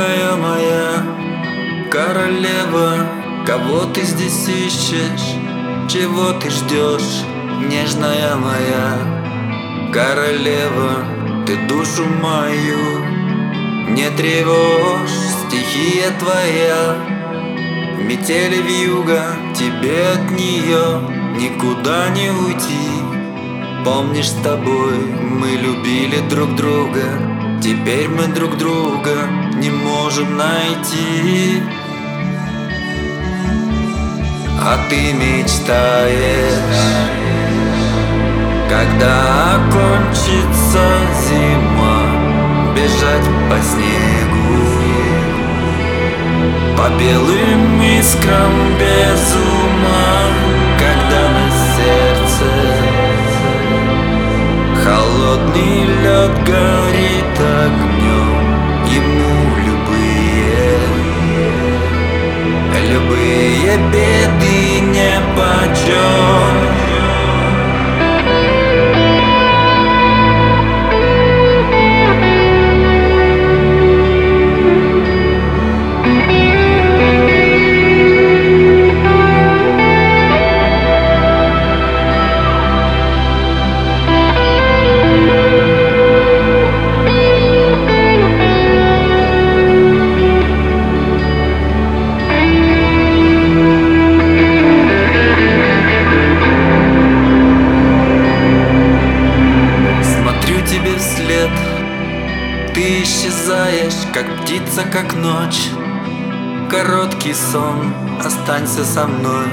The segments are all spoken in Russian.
Нежная моя королева Кого ты здесь ищешь? Чего ты ждешь? Нежная моя королева Ты душу мою не тревожь Стихия твоя Метели вьюга Тебе от нее никуда не уйти Помнишь, с тобой мы любили друг друга Теперь мы друг друга не можем найти. А ты мечтаешь Когда окончится зима Бежать по снегу. По белым искрам без ума Когда на сердце Холодный лед горит исчезаешь, как птица, как ночь. Короткий сон, останься со мной.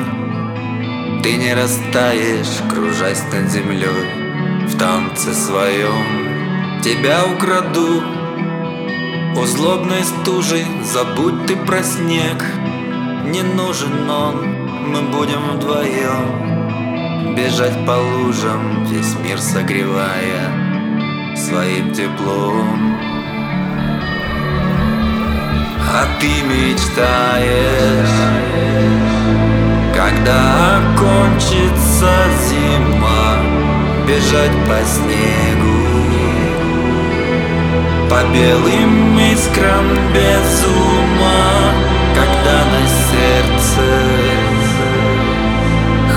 Ты не растаешь, кружась над землей В танце своем. Тебя украду У злобной стужи забудь ты про снег. Не нужен он, мы будем вдвоем. Бежать по лужам, весь мир согревая Своим теплом А ты мечтаешь Когда окончится зима Бежать по снегу По белым искрам без ума Когда на сердце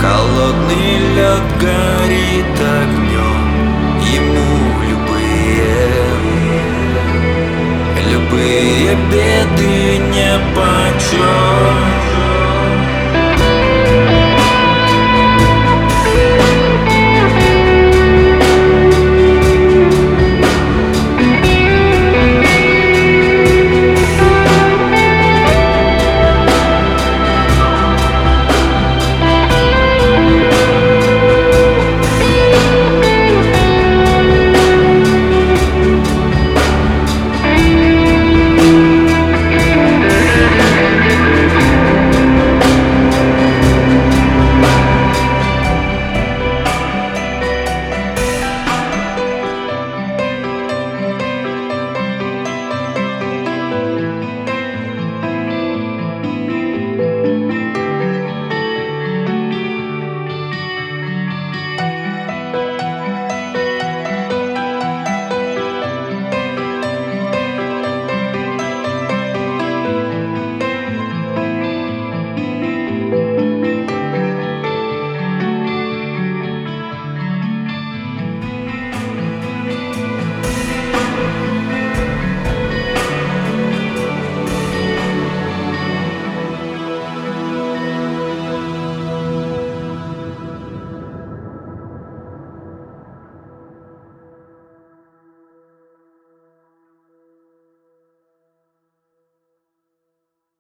Холодный лед горит огнем Ему беды не почем